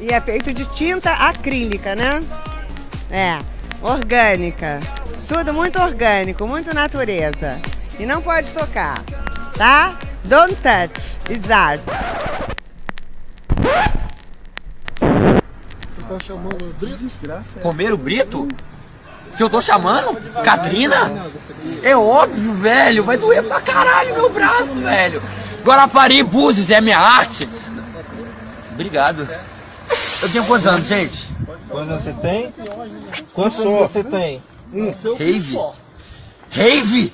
E é feito de tinta acrílica, né? É, orgânica. Tudo muito orgânico, muito natureza. E não pode tocar, tá? Don't touch, it's art. Você tá chamando o Brito? Romero Brito? Se eu tô chamando? Katrina? É óbvio, velho. Vai doer pra caralho meu braço, velho. Guarapari Búzios é minha arte. Obrigado. Eu tenho quantos anos, gente? Quantos anos você tem? Quantos anos você tem? Rave? Rave?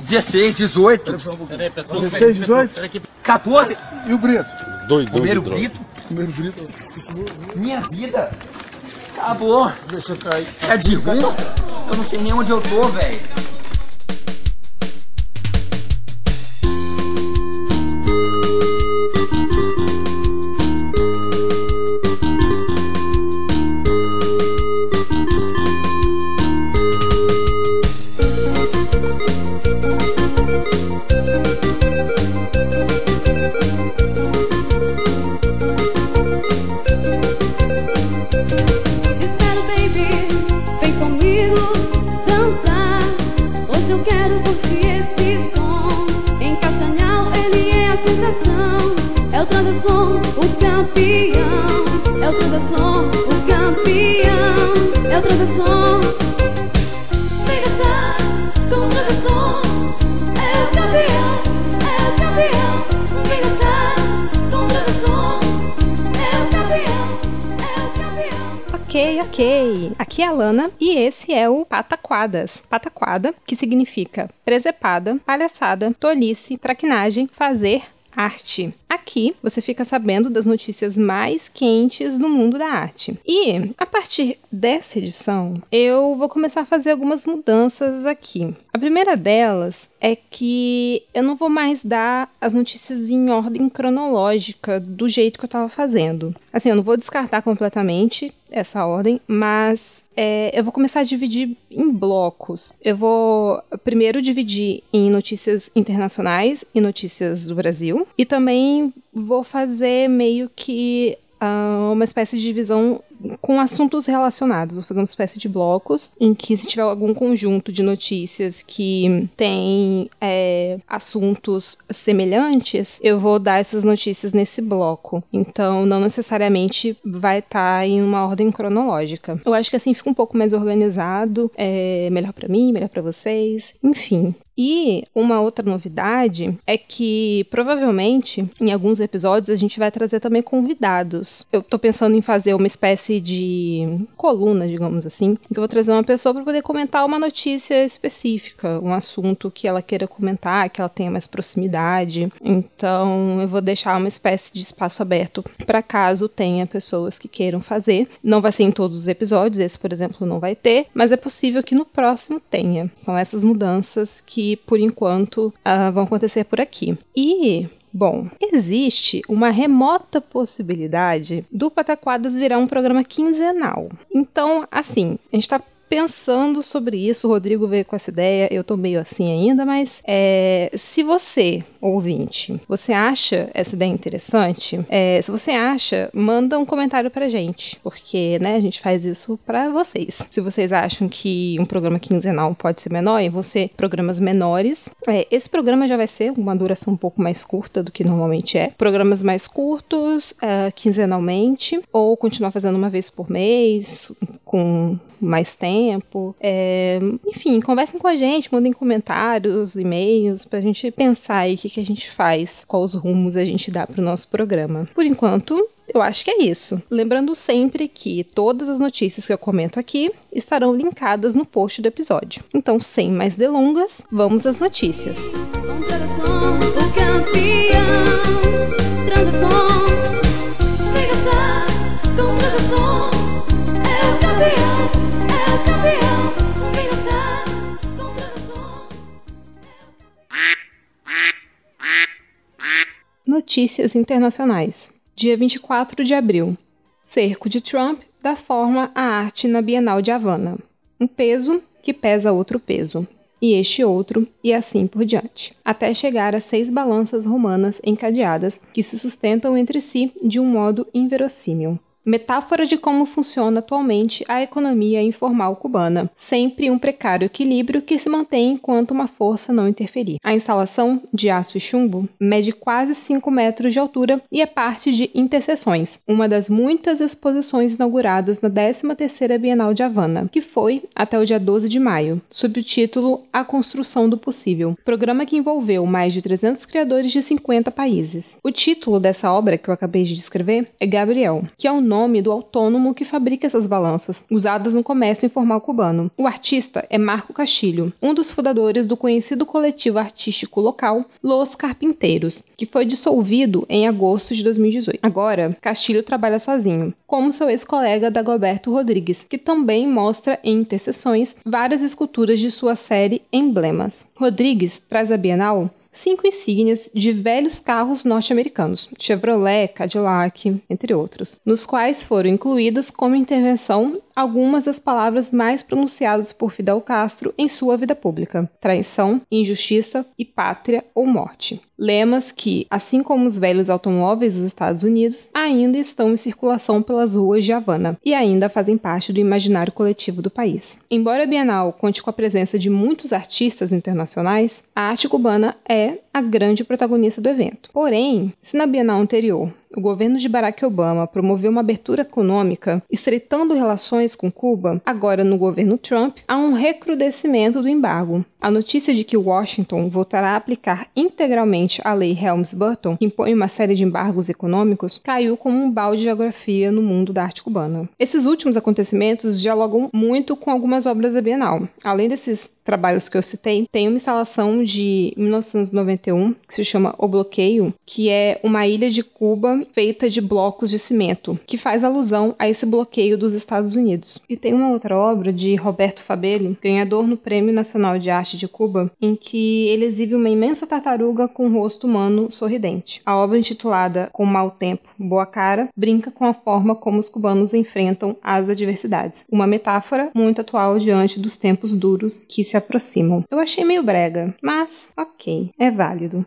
16, 18, 16, 18? 14. E o Brito? Doido, Romero doido, Brito? Primeiro Brito. Minha vida. Acabou. Deixa eu cair. É de ruim? Eu não sei nem onde eu tô, velho. Pataquadas. Pataquada, que significa presepada, palhaçada, tolice, traquinagem, fazer arte. Aqui você fica sabendo das notícias mais quentes do mundo da arte. E a partir dessa edição, eu vou começar a fazer algumas mudanças aqui. A primeira delas é que eu não vou mais dar as notícias em ordem cronológica do jeito que eu estava fazendo. Assim, eu não vou descartar completamente essa ordem, mas é, eu vou começar a dividir em blocos. Eu vou primeiro dividir em notícias internacionais e notícias do Brasil, e também vou fazer meio que ah, uma espécie de divisão com assuntos relacionados. Vou fazer uma espécie de blocos em que, se tiver algum conjunto de notícias que tem é, assuntos semelhantes, eu vou dar essas notícias nesse bloco. Então, não necessariamente vai estar em uma ordem cronológica. Eu acho que assim fica um pouco mais organizado, é melhor para mim, melhor para vocês, enfim. E uma outra novidade é que provavelmente em alguns episódios a gente vai trazer também convidados. Eu tô pensando em fazer uma espécie de coluna, digamos assim, que eu vou trazer uma pessoa para poder comentar uma notícia específica, um assunto que ela queira comentar, que ela tenha mais proximidade. Então eu vou deixar uma espécie de espaço aberto para caso tenha pessoas que queiram fazer. Não vai ser em todos os episódios, esse, por exemplo, não vai ter, mas é possível que no próximo tenha. São essas mudanças que por enquanto ah, vão acontecer por aqui. E Bom, existe uma remota possibilidade do Pataquadas virar um programa quinzenal. Então, assim, a gente tá pensando sobre isso, o Rodrigo veio com essa ideia, eu tô meio assim ainda, mas é, se você, ouvinte, você acha essa ideia interessante, é, se você acha, manda um comentário pra gente, porque, né, a gente faz isso pra vocês. Se vocês acham que um programa quinzenal pode ser menor, e você programas menores, é, esse programa já vai ser uma duração um pouco mais curta do que normalmente é. Programas mais curtos, é, quinzenalmente, ou continuar fazendo uma vez por mês, com mais tempo. É, enfim, conversem com a gente, mandem comentários, e-mails, pra gente pensar aí o que, que a gente faz, quais rumos a gente dá pro nosso programa. Por enquanto, eu acho que é isso. Lembrando sempre que todas as notícias que eu comento aqui estarão linkadas no post do episódio. Então, sem mais delongas, vamos às notícias. Com Notícias internacionais. Dia 24 de abril. Cerco de Trump dá forma à arte na Bienal de Havana. Um peso que pesa outro peso. e este outro, e assim por diante, até chegar a seis balanças romanas encadeadas que se sustentam entre si de um modo inverossímil. Metáfora de como funciona atualmente a economia informal cubana, sempre um precário equilíbrio que se mantém enquanto uma força não interferir. A instalação, de aço e chumbo, mede quase 5 metros de altura e é parte de Interseções, uma das muitas exposições inauguradas na 13ª Bienal de Havana, que foi até o dia 12 de maio, sob o título A Construção do Possível, programa que envolveu mais de 300 criadores de 50 países. O título dessa obra que eu acabei de descrever é Gabriel, que é o nome do autônomo que fabrica essas balanças, usadas no comércio informal cubano. O artista é Marco Castilho, um dos fundadores do conhecido coletivo artístico local Los Carpinteiros, que foi dissolvido em agosto de 2018. Agora, Castilho trabalha sozinho, como seu ex-colega Dagoberto Rodrigues, que também mostra em interseções várias esculturas de sua série Emblemas. Rodrigues traz à Bienal cinco insígnias de velhos carros norte-americanos, Chevrolet, Cadillac, entre outros, nos quais foram incluídas como intervenção algumas das palavras mais pronunciadas por Fidel Castro em sua vida pública: traição, injustiça e pátria ou morte. Lemas que, assim como os velhos automóveis dos Estados Unidos, ainda estão em circulação pelas ruas de Havana e ainda fazem parte do imaginário coletivo do país. Embora a Bienal conte com a presença de muitos artistas internacionais, a arte cubana é a grande protagonista do evento. Porém, se na Bienal anterior o governo de Barack Obama promoveu uma abertura econômica, estreitando relações com Cuba, agora no governo Trump, há um recrudescimento do embargo. A notícia de que Washington voltará a aplicar integralmente a lei Helms-Burton, que impõe uma série de embargos econômicos, caiu como um balde de geografia no mundo da arte cubana. Esses últimos acontecimentos dialogam muito com algumas obras da Bienal. Além desses trabalhos que eu citei, tem uma instalação de 1991 que se chama O Bloqueio, que é uma ilha de Cuba feita de blocos de cimento, que faz alusão a esse bloqueio dos Estados Unidos. E tem uma outra obra de Roberto Fabelli, ganhador no Prêmio Nacional de Arte de Cuba, em que ele exibe uma imensa tartaruga com um rosto humano sorridente. A obra intitulada Com Mau Tempo, Boa Cara brinca com a forma como os cubanos enfrentam as adversidades. Uma metáfora muito atual diante dos tempos duros que se aproximam. Eu achei meio brega, mas ok, é válido.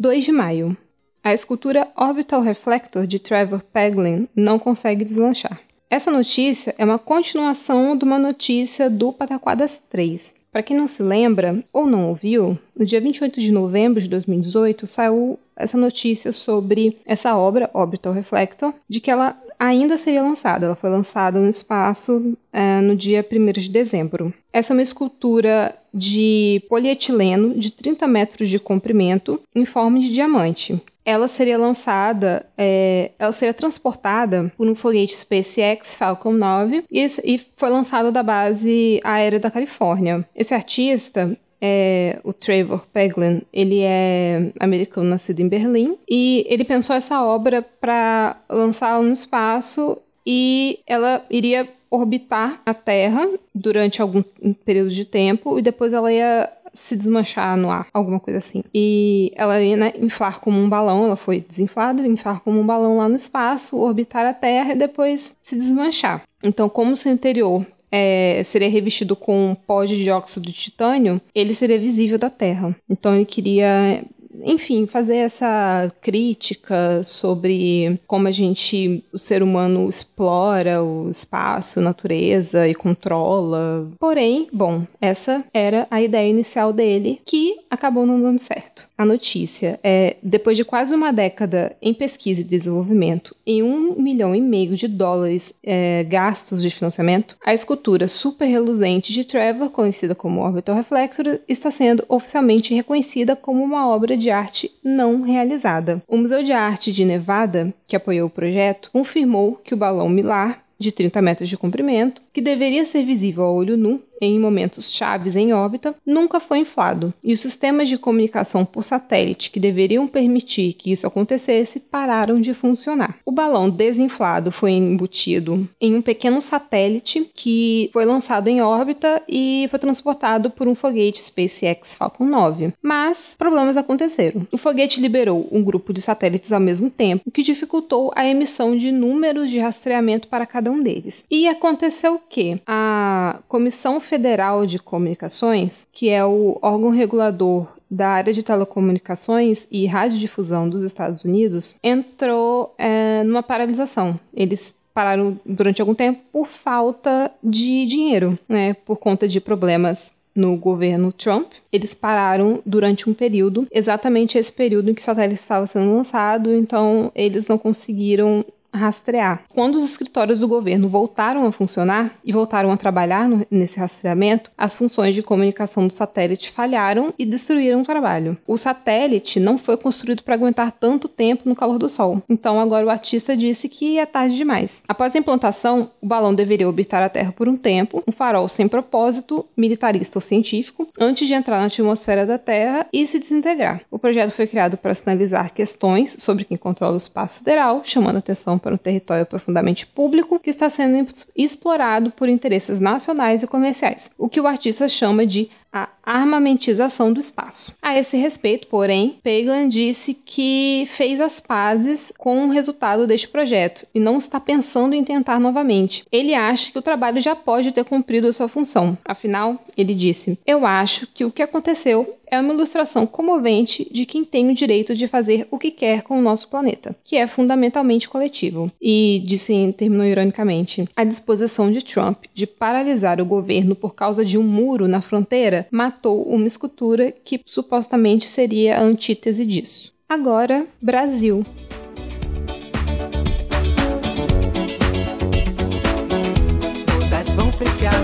2 de maio. A escultura Orbital Reflector de Trevor Peglin não consegue deslanchar. Essa notícia é uma continuação de uma notícia do Pataquadas 3. Para quem não se lembra ou não ouviu, no dia 28 de novembro de 2018 saiu essa notícia sobre essa obra, Orbital Reflector, de que ela ainda seria lançada. Ela foi lançada no espaço é, no dia 1 de dezembro. Essa é uma escultura de polietileno de 30 metros de comprimento em forma de diamante. Ela seria lançada, é, ela seria transportada por um foguete SpaceX Falcon 9 e, e foi lançada da base aérea da Califórnia. Esse artista, é, o Trevor Peglin, ele é americano, nascido em Berlim, e ele pensou essa obra para lançá-la no espaço e ela iria orbitar a Terra durante algum período de tempo e depois ela ia se desmanchar no ar, alguma coisa assim. E ela ia né, inflar como um balão, ela foi desinflada, inflar como um balão lá no espaço, orbitar a Terra e depois se desmanchar. Então, como seu interior é, seria revestido com pó de dióxido de titânio, ele seria visível da Terra. Então ele queria enfim, fazer essa crítica sobre como a gente, o ser humano, explora o espaço, natureza e controla. Porém, bom, essa era a ideia inicial dele, que acabou não dando certo. A notícia é: depois de quase uma década em pesquisa e desenvolvimento e um milhão e meio de dólares é, gastos de financiamento, a escultura super reluzente de Trevor, conhecida como Orbital Reflector, está sendo oficialmente reconhecida como uma obra de arte não realizada. O Museu de Arte de Nevada, que apoiou o projeto, confirmou que o balão Milar de 30 metros de comprimento, que deveria ser visível a olho nu, em momentos chaves em órbita, nunca foi inflado, e os sistemas de comunicação por satélite que deveriam permitir que isso acontecesse pararam de funcionar. O balão desinflado foi embutido em um pequeno satélite que foi lançado em órbita e foi transportado por um foguete SpaceX Falcon 9. Mas problemas aconteceram. O foguete liberou um grupo de satélites ao mesmo tempo, o que dificultou a emissão de números de rastreamento para cada um deles. E aconteceu o que? A Comissão Federal de Comunicações, que é o órgão regulador da área de telecomunicações e radiodifusão dos Estados Unidos, entrou é, numa paralisação. Eles pararam durante algum tempo por falta de dinheiro, né, por conta de problemas no governo Trump. Eles pararam durante um período, exatamente esse período em que o satélite estava sendo lançado, então eles não conseguiram rastrear. Quando os escritórios do governo voltaram a funcionar e voltaram a trabalhar no, nesse rastreamento, as funções de comunicação do satélite falharam e destruíram o trabalho. O satélite não foi construído para aguentar tanto tempo no calor do Sol, então agora o artista disse que é tarde demais. Após a implantação, o balão deveria orbitar a Terra por um tempo, um farol sem propósito, militarista ou científico, antes de entrar na atmosfera da Terra e se desintegrar. O projeto foi criado para sinalizar questões sobre quem controla o espaço sideral, chamando atenção para um território profundamente público que está sendo explorado por interesses nacionais e comerciais, o que o artista chama de a armamentização do espaço. A esse respeito, porém, Peglan disse que fez as pazes com o resultado deste projeto e não está pensando em tentar novamente. Ele acha que o trabalho já pode ter cumprido a sua função. Afinal, ele disse: Eu acho que o que aconteceu é uma ilustração comovente de quem tem o direito de fazer o que quer com o nosso planeta, que é fundamentalmente coletivo. E, disse, terminou ironicamente, a disposição de Trump de paralisar o governo por causa de um muro na fronteira matou uma escultura que supostamente seria a antítese disso. Agora, Brasil. Todas vão frescar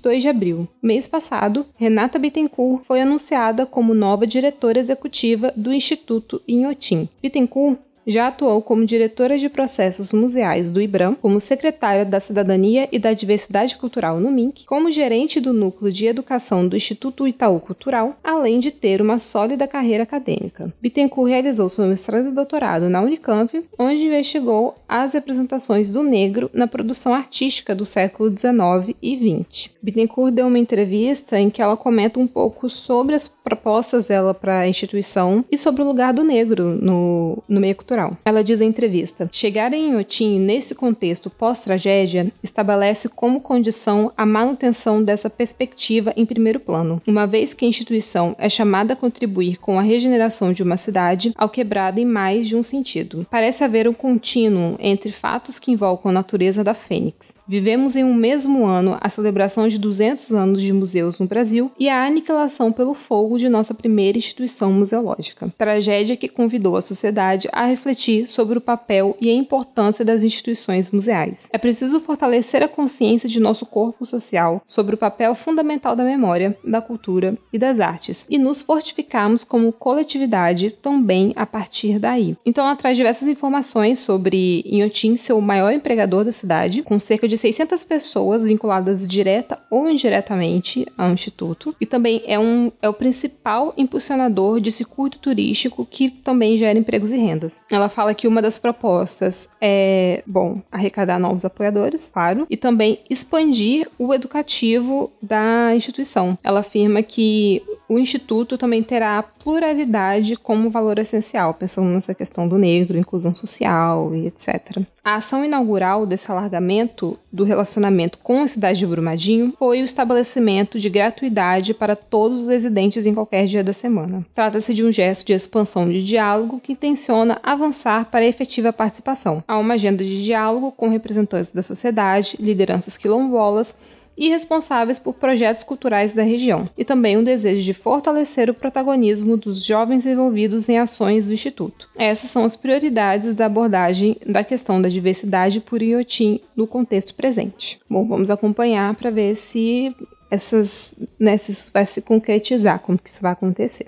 22 de abril. Mês passado, Renata Bittencourt foi anunciada como nova diretora executiva do Instituto Inhotim. Bittencourt já atuou como diretora de processos museais do IBRAM, como secretária da Cidadania e da Diversidade Cultural no MINC, como gerente do Núcleo de Educação do Instituto Itaú Cultural, além de ter uma sólida carreira acadêmica. Bittencourt realizou seu mestrado e doutorado na Unicamp, onde investigou as representações do negro na produção artística do século XIX e XX. Bittencourt deu uma entrevista em que ela comenta um pouco sobre as propostas dela para a instituição e sobre o lugar do negro no, no meio cultural. Ela diz em entrevista: chegar em Inhotim nesse contexto pós-tragédia estabelece como condição a manutenção dessa perspectiva em primeiro plano, uma vez que a instituição é chamada a contribuir com a regeneração de uma cidade ao quebrada em mais de um sentido. Parece haver um contínuo entre fatos que invocam a natureza da Fênix. Vivemos em um mesmo ano a celebração de 200 anos de museus no Brasil e a aniquilação pelo fogo de nossa primeira instituição museológica. Tragédia que convidou a sociedade a refletir sobre o papel e a importância das instituições museais. É preciso fortalecer a consciência de nosso corpo social sobre o papel fundamental da memória, da cultura e das artes, e nos fortificarmos como coletividade também a partir daí. Então, ela traz diversas informações sobre Inhotim ser o maior empregador da cidade, com cerca de 600 pessoas vinculadas direta ou indiretamente ao instituto, e também é, um, é o principal impulsionador de circuito turístico que também gera empregos e rendas. Ela fala que uma das propostas é, bom, arrecadar novos apoiadores, claro, e também expandir o educativo da instituição. Ela afirma que o Instituto também terá a pluralidade como valor essencial, pensando nessa questão do negro, inclusão social e etc. A ação inaugural desse alargamento do relacionamento com a cidade de Brumadinho foi o estabelecimento de gratuidade para todos os residentes em qualquer dia da semana. Trata-se de um gesto de expansão de diálogo que intenciona avançar para a efetiva participação. Há uma agenda de diálogo com representantes da sociedade, lideranças quilombolas, e responsáveis por projetos culturais da região, e também um desejo de fortalecer o protagonismo dos jovens envolvidos em ações do Instituto. Essas são as prioridades da abordagem da questão da diversidade por Iotim no contexto presente. Bom, vamos acompanhar para ver se essas, né, se isso vai se concretizar, como que isso vai acontecer.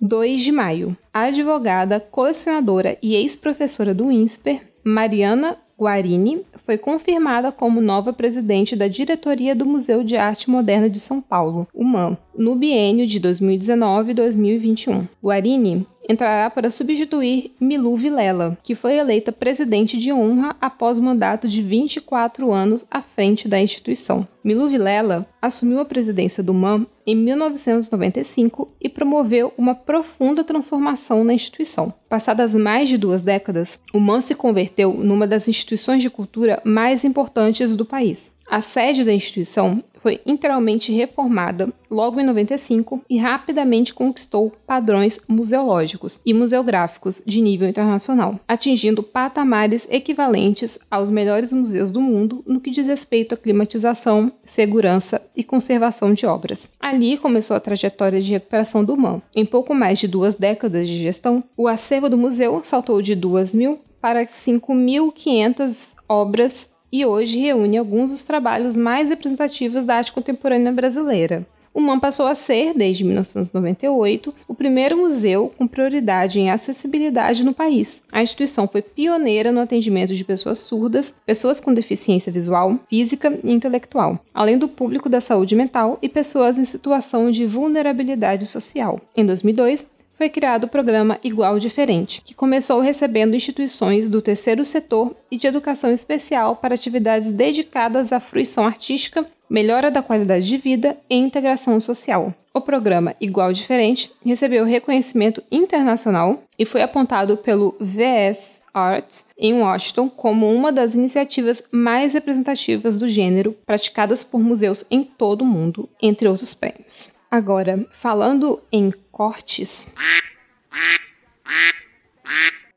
2 de maio. A advogada, colecionadora e ex-professora do INSPER, Mariana Guarini foi confirmada como nova presidente da diretoria do Museu de Arte Moderna de São Paulo, MAM, no biênio de 2019 e 2021. Guarini entrará para substituir Milu Vilela, que foi eleita presidente de honra após mandato de 24 anos à frente da instituição. Milu Vilela assumiu a presidência do MAM em 1995 e promoveu uma profunda transformação na instituição. Passadas mais de duas décadas, o MAM se converteu numa das instituições de cultura mais importantes do país. A sede da instituição foi integralmente reformada logo em 95 e rapidamente conquistou padrões museológicos e museográficos de nível internacional, atingindo patamares equivalentes aos melhores museus do mundo no que diz respeito à climatização, segurança e conservação de obras. Ali começou a trajetória de recuperação do MAM. Em pouco mais de duas décadas de gestão, o acervo do museu saltou de 2 mil para 5.500 obras e hoje reúne alguns dos trabalhos mais representativos da arte contemporânea brasileira. O MAM passou a ser, desde 1998, o primeiro museu com prioridade em acessibilidade no país. A instituição foi pioneira no atendimento de pessoas surdas, pessoas com deficiência visual, física e intelectual, além do público da saúde mental e pessoas em situação de vulnerabilidade social. Em 2002, foi criado o programa Igual Diferente, que começou recebendo instituições do terceiro setor e de educação especial para atividades dedicadas à fruição artística, melhora da qualidade de vida e integração social. O programa Igual Diferente recebeu reconhecimento internacional e foi apontado pelo VS Arts em Washington como uma das iniciativas mais representativas do gênero praticadas por museus em todo o mundo, entre outros prêmios. Agora, falando em cortes.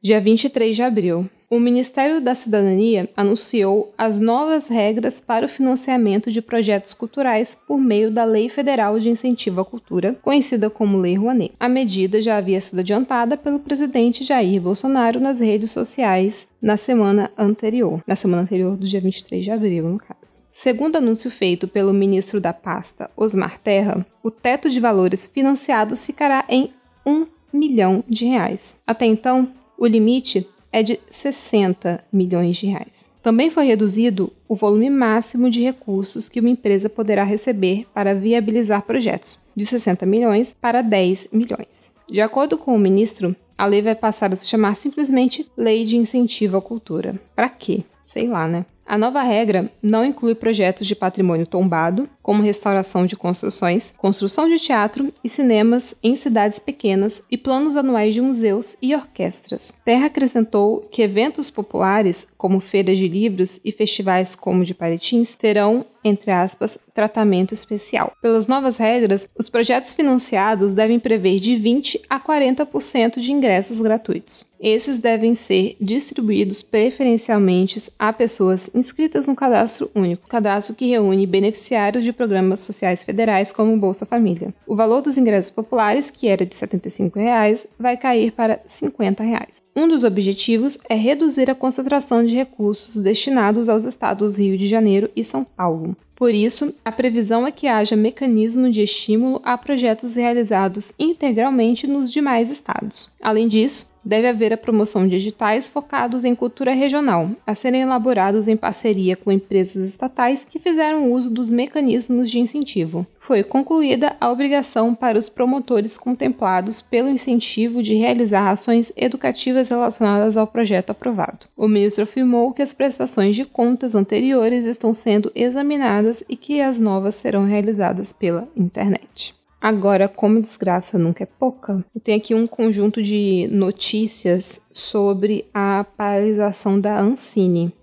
Dia 23 de abril, o Ministério da Cidadania anunciou as novas regras para o financiamento de projetos culturais por meio da Lei Federal de Incentivo à Cultura, conhecida como Lei Rouanet. A medida já havia sido adiantada pelo presidente Jair Bolsonaro nas redes sociais na semana anterior, na semana anterior do dia 23 de abril, no caso. Segundo anúncio feito pelo ministro da pasta, Osmar Terra, o teto de valores financiados ficará em 1 milhão de reais. Até então, o limite é de 60 milhões de reais. Também foi reduzido o volume máximo de recursos que uma empresa poderá receber para viabilizar projetos, de 60 milhões para 10 milhões. De acordo com o ministro, a lei vai passar a se chamar simplesmente Lei de Incentivo à Cultura. Para quê? Sei lá, né? A nova regra não inclui projetos de patrimônio tombado, como restauração de construções, construção de teatro e cinemas em cidades pequenas e planos anuais de museus e orquestras. Terra acrescentou que eventos populares, como feiras de livros e festivais como o de Paritins, terão entre aspas, tratamento especial. Pelas novas regras, os projetos financiados devem prever de 20 a 40% de ingressos gratuitos. Esses devem ser distribuídos preferencialmente a pessoas inscritas no cadastro único, cadastro que reúne beneficiários de programas sociais federais como Bolsa Família. O valor dos ingressos populares, que era de 75 reais, vai cair para 50 reais. Um dos objetivos é reduzir a concentração de recursos destinados aos estados Rio de Janeiro e São Paulo. Por isso, a previsão é que haja mecanismo de estímulo a projetos realizados integralmente nos demais estados. Além disso, Deve haver a promoção de editais focados em cultura regional, a serem elaborados em parceria com empresas estatais que fizeram uso dos mecanismos de incentivo. Foi concluída a obrigação para os promotores contemplados pelo incentivo de realizar ações educativas relacionadas ao projeto aprovado. O ministro afirmou que as prestações de contas anteriores estão sendo examinadas e que as novas serão realizadas pela internet. Agora, como desgraça nunca é pouca, eu tenho aqui um conjunto de notícias sobre a paralisação da Ancine.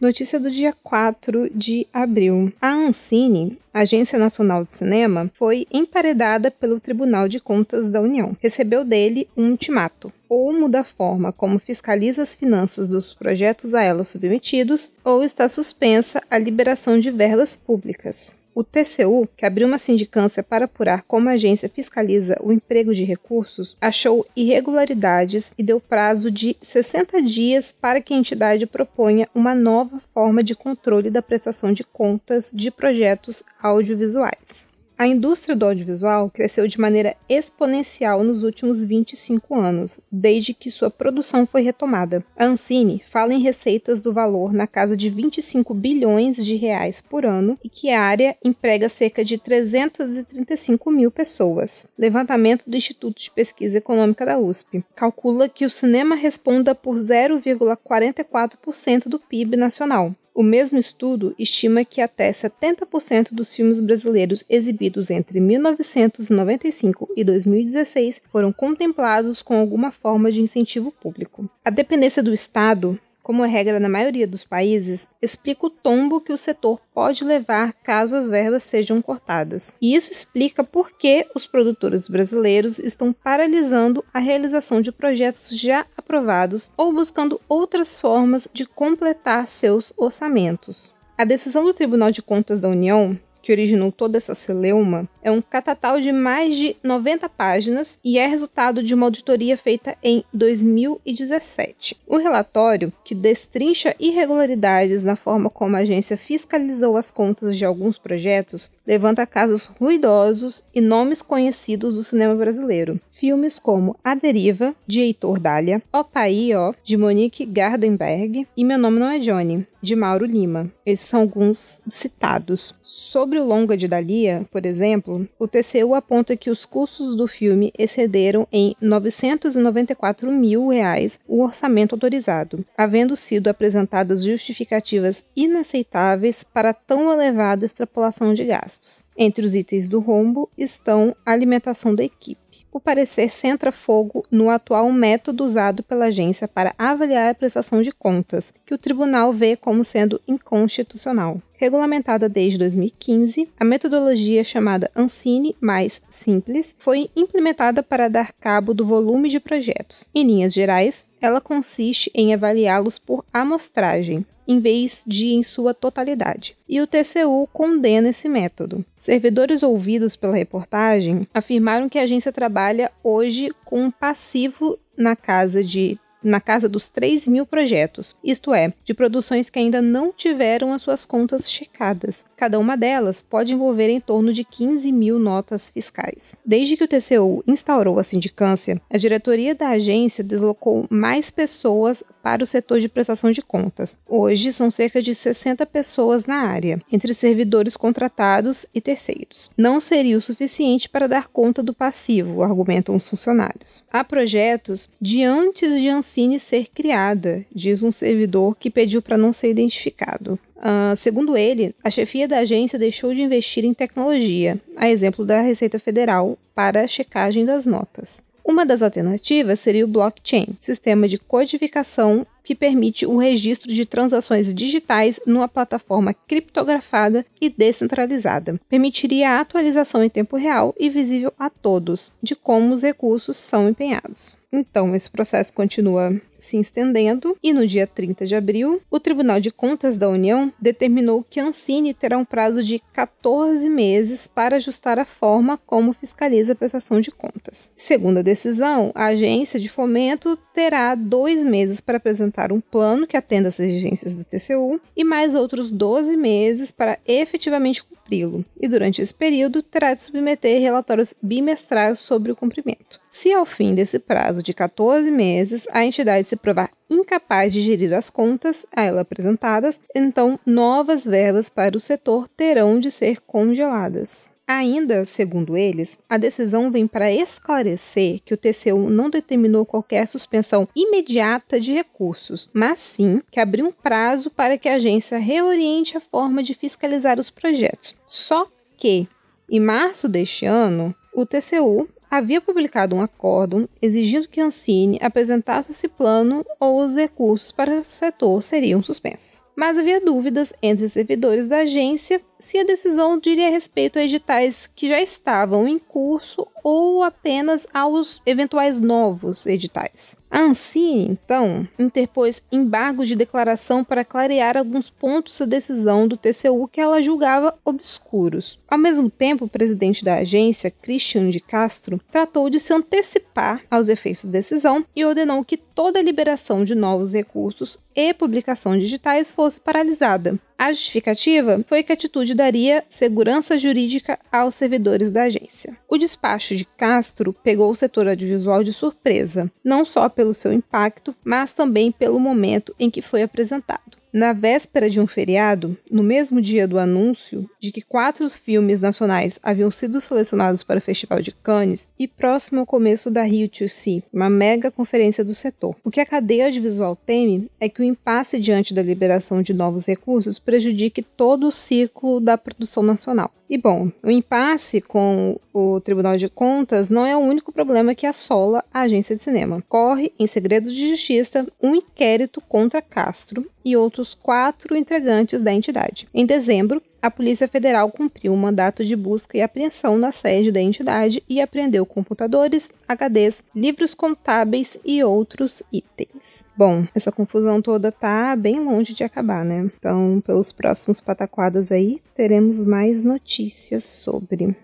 Notícia do dia 4 de abril. A Ancine, Agência Nacional do Cinema, foi emparedada pelo Tribunal de Contas da União. Recebeu dele um ultimato. Ou muda a forma como fiscaliza as finanças dos projetos a ela submetidos, ou está suspensa a liberação de verbas públicas. O TCU, que abriu uma sindicância para apurar como a agência fiscaliza o emprego de recursos, achou irregularidades e deu prazo de 60 dias para que a entidade proponha uma nova forma de controle da prestação de contas de projetos audiovisuais. A indústria do audiovisual cresceu de maneira exponencial nos últimos 25 anos, desde que sua produção foi retomada. A Ancine fala em receitas do valor na casa de 25 bilhões de reais por ano e que a área emprega cerca de 335 mil pessoas. Levantamento do Instituto de Pesquisa Econômica da USP calcula que o cinema responda por 0,44% do PIB nacional. O mesmo estudo estima que até 70% dos filmes brasileiros exibidos entre 1995 e 2016 foram contemplados com alguma forma de incentivo público. A dependência do Estado como é regra na maioria dos países, explica o tombo que o setor pode levar caso as verbas sejam cortadas. E isso explica por que os produtores brasileiros estão paralisando a realização de projetos já aprovados ou buscando outras formas de completar seus orçamentos. A decisão do Tribunal de Contas da União que originou toda essa celeuma, é um catatal de mais de 90 páginas e é resultado de uma auditoria feita em 2017. O relatório, que destrincha irregularidades na forma como a agência fiscalizou as contas de alguns projetos, levanta casos ruidosos e nomes conhecidos do cinema brasileiro. Filmes como A Deriva, de Heitor Dália, O Pai, ó, de Monique Gardenberg e Meu Nome Não é Johnny, de Mauro Lima. Esses são alguns citados. Sobre o longa de Dalia, por exemplo, o TCU aponta que os custos do filme excederam em 994 mil reais o orçamento autorizado, havendo sido apresentadas justificativas inaceitáveis para tão elevada extrapolação de gastos. Entre os itens do rombo estão a alimentação da equipe. O parecer centra fogo no atual método usado pela agência para avaliar a prestação de contas, que o tribunal vê como sendo inconstitucional. Regulamentada desde 2015, a metodologia chamada Ancine mais simples foi implementada para dar cabo do volume de projetos. Em linhas gerais, ela consiste em avaliá-los por amostragem, em vez de em sua totalidade. E o TCU condena esse método. Servidores ouvidos pela reportagem afirmaram que a agência trabalha hoje com um passivo na casa de na casa dos 3 mil projetos, isto é, de produções que ainda não tiveram as suas contas checadas. Cada uma delas pode envolver em torno de 15 mil notas fiscais. Desde que o TCU instaurou a sindicância, a diretoria da agência deslocou mais pessoas para o setor de prestação de contas. Hoje são cerca de 60 pessoas na área, entre servidores contratados e terceiros. Não seria o suficiente para dar conta do passivo, argumentam os funcionários. Há projetos de antes de Ancine ser criada, diz um servidor que pediu para não ser identificado. Uh, segundo ele, a chefia da agência deixou de investir em tecnologia, a exemplo da Receita Federal, para a checagem das notas. Uma das alternativas seria o blockchain, sistema de codificação que permite o registro de transações digitais numa plataforma criptografada e descentralizada. Permitiria a atualização em tempo real e visível a todos de como os recursos são empenhados. Então, esse processo continua se estendendo e no dia 30 de abril, o Tribunal de Contas da União determinou que Ancine terá um prazo de 14 meses para ajustar a forma como fiscaliza a prestação de contas. Segundo a decisão, a agência de fomento terá dois meses para apresentar um plano que atenda às exigências do TCU e mais outros 12 meses para efetivamente cumpri-lo, e durante esse período terá de submeter relatórios bimestrais sobre o cumprimento. Se ao fim desse prazo de 14 meses a entidade se provar incapaz de gerir as contas a ela apresentadas, então novas verbas para o setor terão de ser congeladas. Ainda, segundo eles, a decisão vem para esclarecer que o TCU não determinou qualquer suspensão imediata de recursos, mas sim que abriu um prazo para que a agência reoriente a forma de fiscalizar os projetos. Só que, em março deste ano, o TCU havia publicado um acórdão exigindo que Ancine apresentasse esse plano ou os recursos para o setor seriam suspensos. Mas havia dúvidas entre os servidores da agência se a decisão diria respeito a editais que já estavam em curso ou apenas aos eventuais novos editais. A Ancine, então, interpôs embargos de declaração para clarear alguns pontos da decisão do TCU que ela julgava obscuros. Ao mesmo tempo, o presidente da agência, Christian de Castro, tratou de se antecipar aos efeitos da decisão e ordenou que toda a liberação de novos recursos e publicação digitais fosse paralisada. A justificativa foi que a atitude daria segurança jurídica aos servidores da agência. O despacho de Castro pegou o setor audiovisual de surpresa, não só pelo seu impacto, mas também pelo momento em que foi apresentado. Na véspera de um feriado, no mesmo dia do anúncio de que quatro filmes nacionais haviam sido selecionados para o Festival de Cannes e próximo ao começo da Rio 2C, uma mega conferência do setor. O que a cadeia audiovisual teme é que o impasse diante da liberação de novos recursos prejudique todo o ciclo da produção nacional. E bom, o impasse com o Tribunal de Contas não é o único problema que assola a agência de cinema. Corre, em segredo de justiça, um inquérito contra Castro e outros quatro integrantes da entidade. Em dezembro, a Polícia Federal cumpriu um mandato de busca e apreensão na sede da entidade e apreendeu computadores, HDs, livros contábeis e outros itens. Bom, essa confusão toda tá bem longe de acabar, né? Então, pelos próximos pataquadas aí, teremos mais notícias sobre.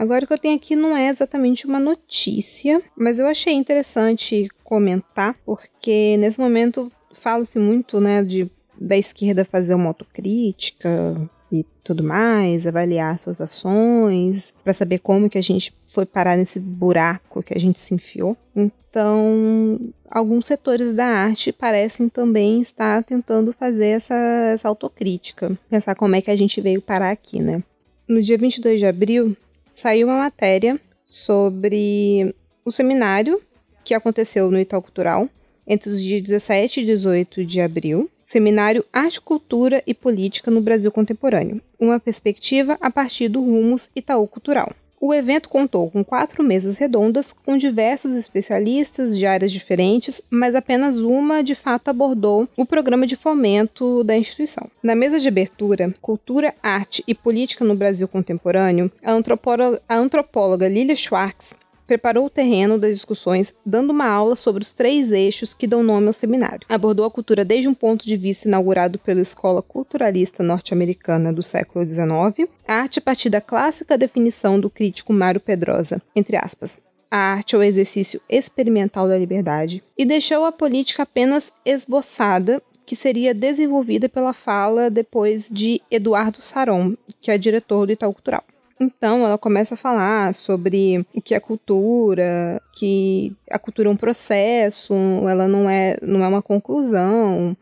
Agora o que eu tenho aqui não é exatamente uma notícia, mas eu achei interessante comentar, porque nesse momento fala-se muito, né, de da esquerda fazer uma autocrítica e tudo mais, avaliar suas ações, para saber como que a gente foi parar nesse buraco que a gente se enfiou. Então, alguns setores da arte parecem também estar tentando fazer essa, essa autocrítica, pensar como é que a gente veio parar aqui, né? No dia 22 de abril, saiu uma matéria sobre o seminário que aconteceu no Itaú Cultural entre os dias 17 e 18 de abril, Seminário Arte, Cultura e Política no Brasil Contemporâneo, uma perspectiva a partir do Rumos Itaú Cultural. O evento contou com quatro mesas redondas com diversos especialistas de áreas diferentes, mas apenas uma de fato abordou o programa de fomento da instituição. Na mesa de abertura, Cultura, Arte e Política no Brasil Contemporâneo, a antropóloga, a antropóloga Lilia Schwartz preparou o terreno das discussões, dando uma aula sobre os três eixos que dão nome ao seminário. Abordou a cultura desde um ponto de vista inaugurado pela Escola Culturalista Norte-Americana do século XIX, a arte a partir da clássica definição do crítico Mário Pedrosa, entre aspas, a arte é o exercício experimental da liberdade, e deixou a política apenas esboçada que seria desenvolvida pela fala depois de Eduardo Saron, que é diretor do Itaú Cultural. Então ela começa a falar sobre o que é cultura, que a cultura é um processo, ela não é, não é uma conclusão,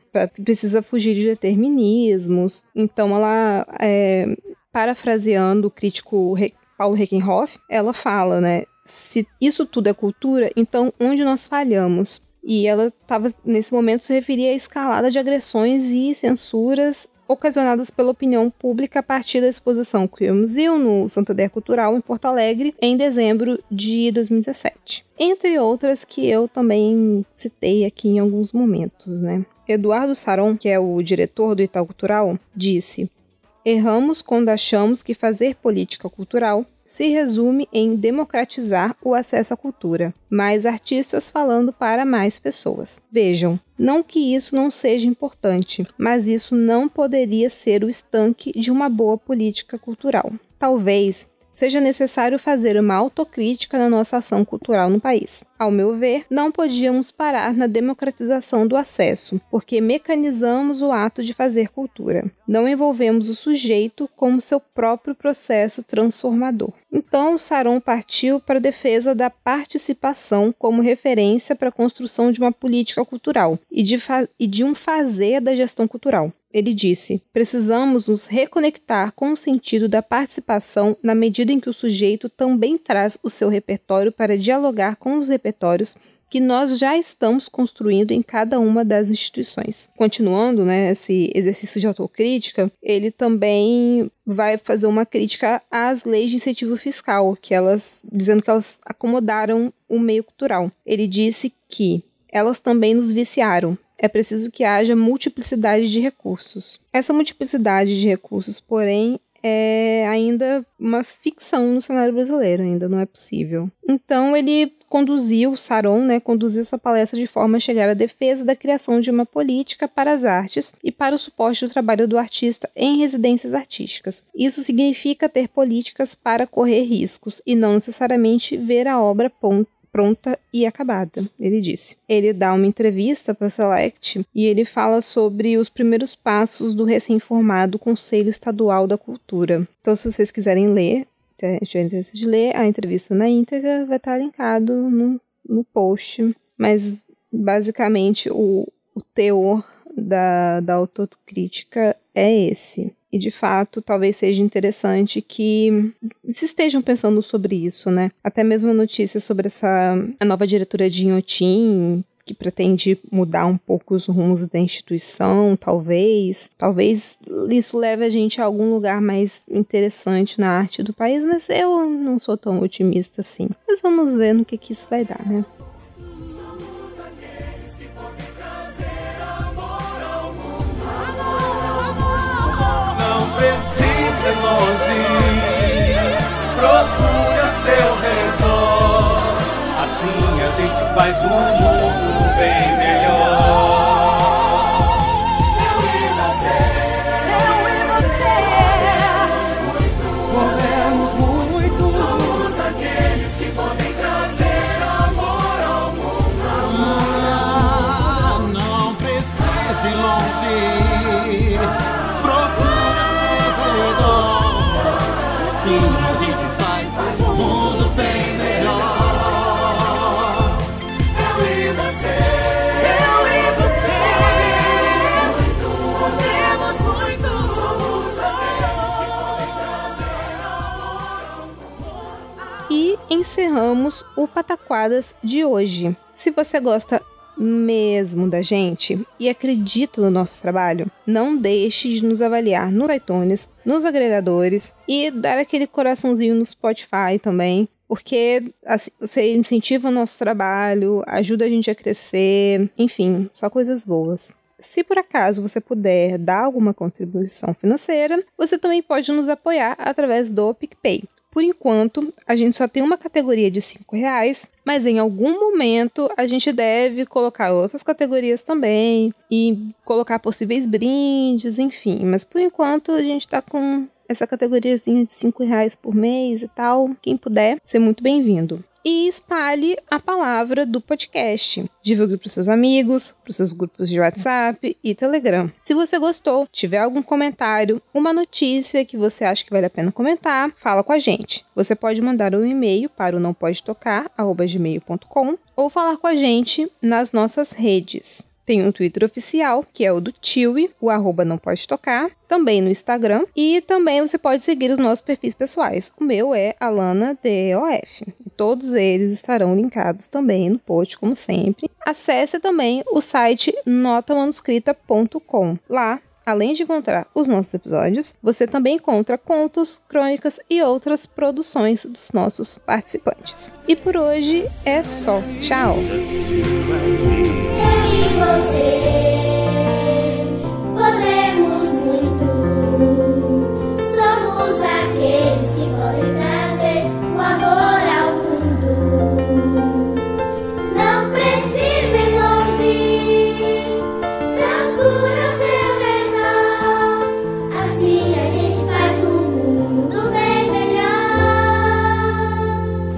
precisa fugir de determinismos. Então ela, é, parafraseando o crítico Paulo Reckenhoff, ela fala, né? Se isso tudo é cultura, então onde nós falhamos? E ela estava, nesse momento, se referia à escalada de agressões e censuras ocasionadas pela opinião pública a partir da exposição Queer Museum no Santander Cultural em Porto Alegre em dezembro de 2017. Entre outras que eu também citei aqui em alguns momentos, né? Eduardo Saron, que é o diretor do Itaú Cultural, disse: Erramos quando achamos que fazer política cultural se resume em democratizar o acesso à cultura, mais artistas falando para mais pessoas. Vejam, não que isso não seja importante, mas isso não poderia ser o estanque de uma boa política cultural. Talvez seja necessário fazer uma autocrítica na nossa ação cultural no país. Ao meu ver, não podíamos parar na democratização do acesso, porque mecanizamos o ato de fazer cultura. Não envolvemos o sujeito como seu próprio processo transformador. Então, o Saron partiu para a defesa da participação como referência para a construção de uma política cultural e de, e de um fazer da gestão cultural. Ele disse: precisamos nos reconectar com o sentido da participação na medida em que o sujeito também traz o seu repertório para dialogar com os repertórios que nós já estamos construindo em cada uma das instituições. Continuando, né, esse exercício de autocrítica, ele também vai fazer uma crítica às leis de incentivo fiscal, que elas dizendo que elas acomodaram o meio cultural. Ele disse que elas também nos viciaram, é preciso que haja multiplicidade de recursos. Essa multiplicidade de recursos, porém, é ainda uma ficção no cenário brasileiro, ainda não é possível. Então ele conduziu, Saron, né, conduziu sua palestra de forma a chegar à defesa da criação de uma política para as artes e para o suporte do trabalho do artista em residências artísticas. Isso significa ter políticas para correr riscos e não necessariamente ver a obra pronta e acabada, ele disse. Ele dá uma entrevista para Select e ele fala sobre os primeiros passos do recém-formado Conselho Estadual da Cultura. Então, se vocês quiserem ler, tiver interesse de ler, a entrevista na íntegra vai estar linkado no, no post. Mas, basicamente, o, o teor da, da autocrítica é esse. E de fato, talvez seja interessante que se estejam pensando sobre isso, né? Até mesmo notícias sobre essa a nova diretora de Inhotim, que pretende mudar um pouco os rumos da instituição, talvez. Talvez isso leve a gente a algum lugar mais interessante na arte do país, mas eu não sou tão otimista assim. Mas vamos ver no que, que isso vai dar, né? Faz um encerramos o Pataquadas de hoje. Se você gosta mesmo da gente e acredita no nosso trabalho, não deixe de nos avaliar nos iTunes, nos agregadores e dar aquele coraçãozinho no Spotify também. Porque assim, você incentiva o nosso trabalho, ajuda a gente a crescer, enfim, só coisas boas. Se por acaso você puder dar alguma contribuição financeira, você também pode nos apoiar através do PicPay. Por enquanto, a gente só tem uma categoria de R$ reais, mas em algum momento a gente deve colocar outras categorias também e colocar possíveis brindes, enfim. Mas por enquanto a gente está com essa categoriazinha de R$ reais por mês e tal. Quem puder, ser muito bem-vindo e espalhe a palavra do podcast. Divulgue para seus amigos, para seus grupos de WhatsApp e Telegram. Se você gostou, tiver algum comentário, uma notícia que você acha que vale a pena comentar, fala com a gente. Você pode mandar um e-mail para o não pode ou falar com a gente nas nossas redes. Tem um Twitter oficial, que é o do Tiwi, o arroba não pode tocar, também no Instagram. E também você pode seguir os nossos perfis pessoais. O meu é AlanaDOF. Todos eles estarão linkados também no post, como sempre. Acesse também o site notamanuscrita.com. Lá Além de encontrar os nossos episódios, você também encontra contos, crônicas e outras produções dos nossos participantes. E por hoje é só. Tchau!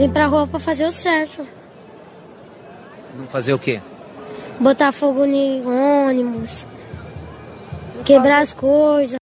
Vim pra rua pra fazer o certo. Não fazer o quê? Botar fogo em ônibus. Quebrar as coisas.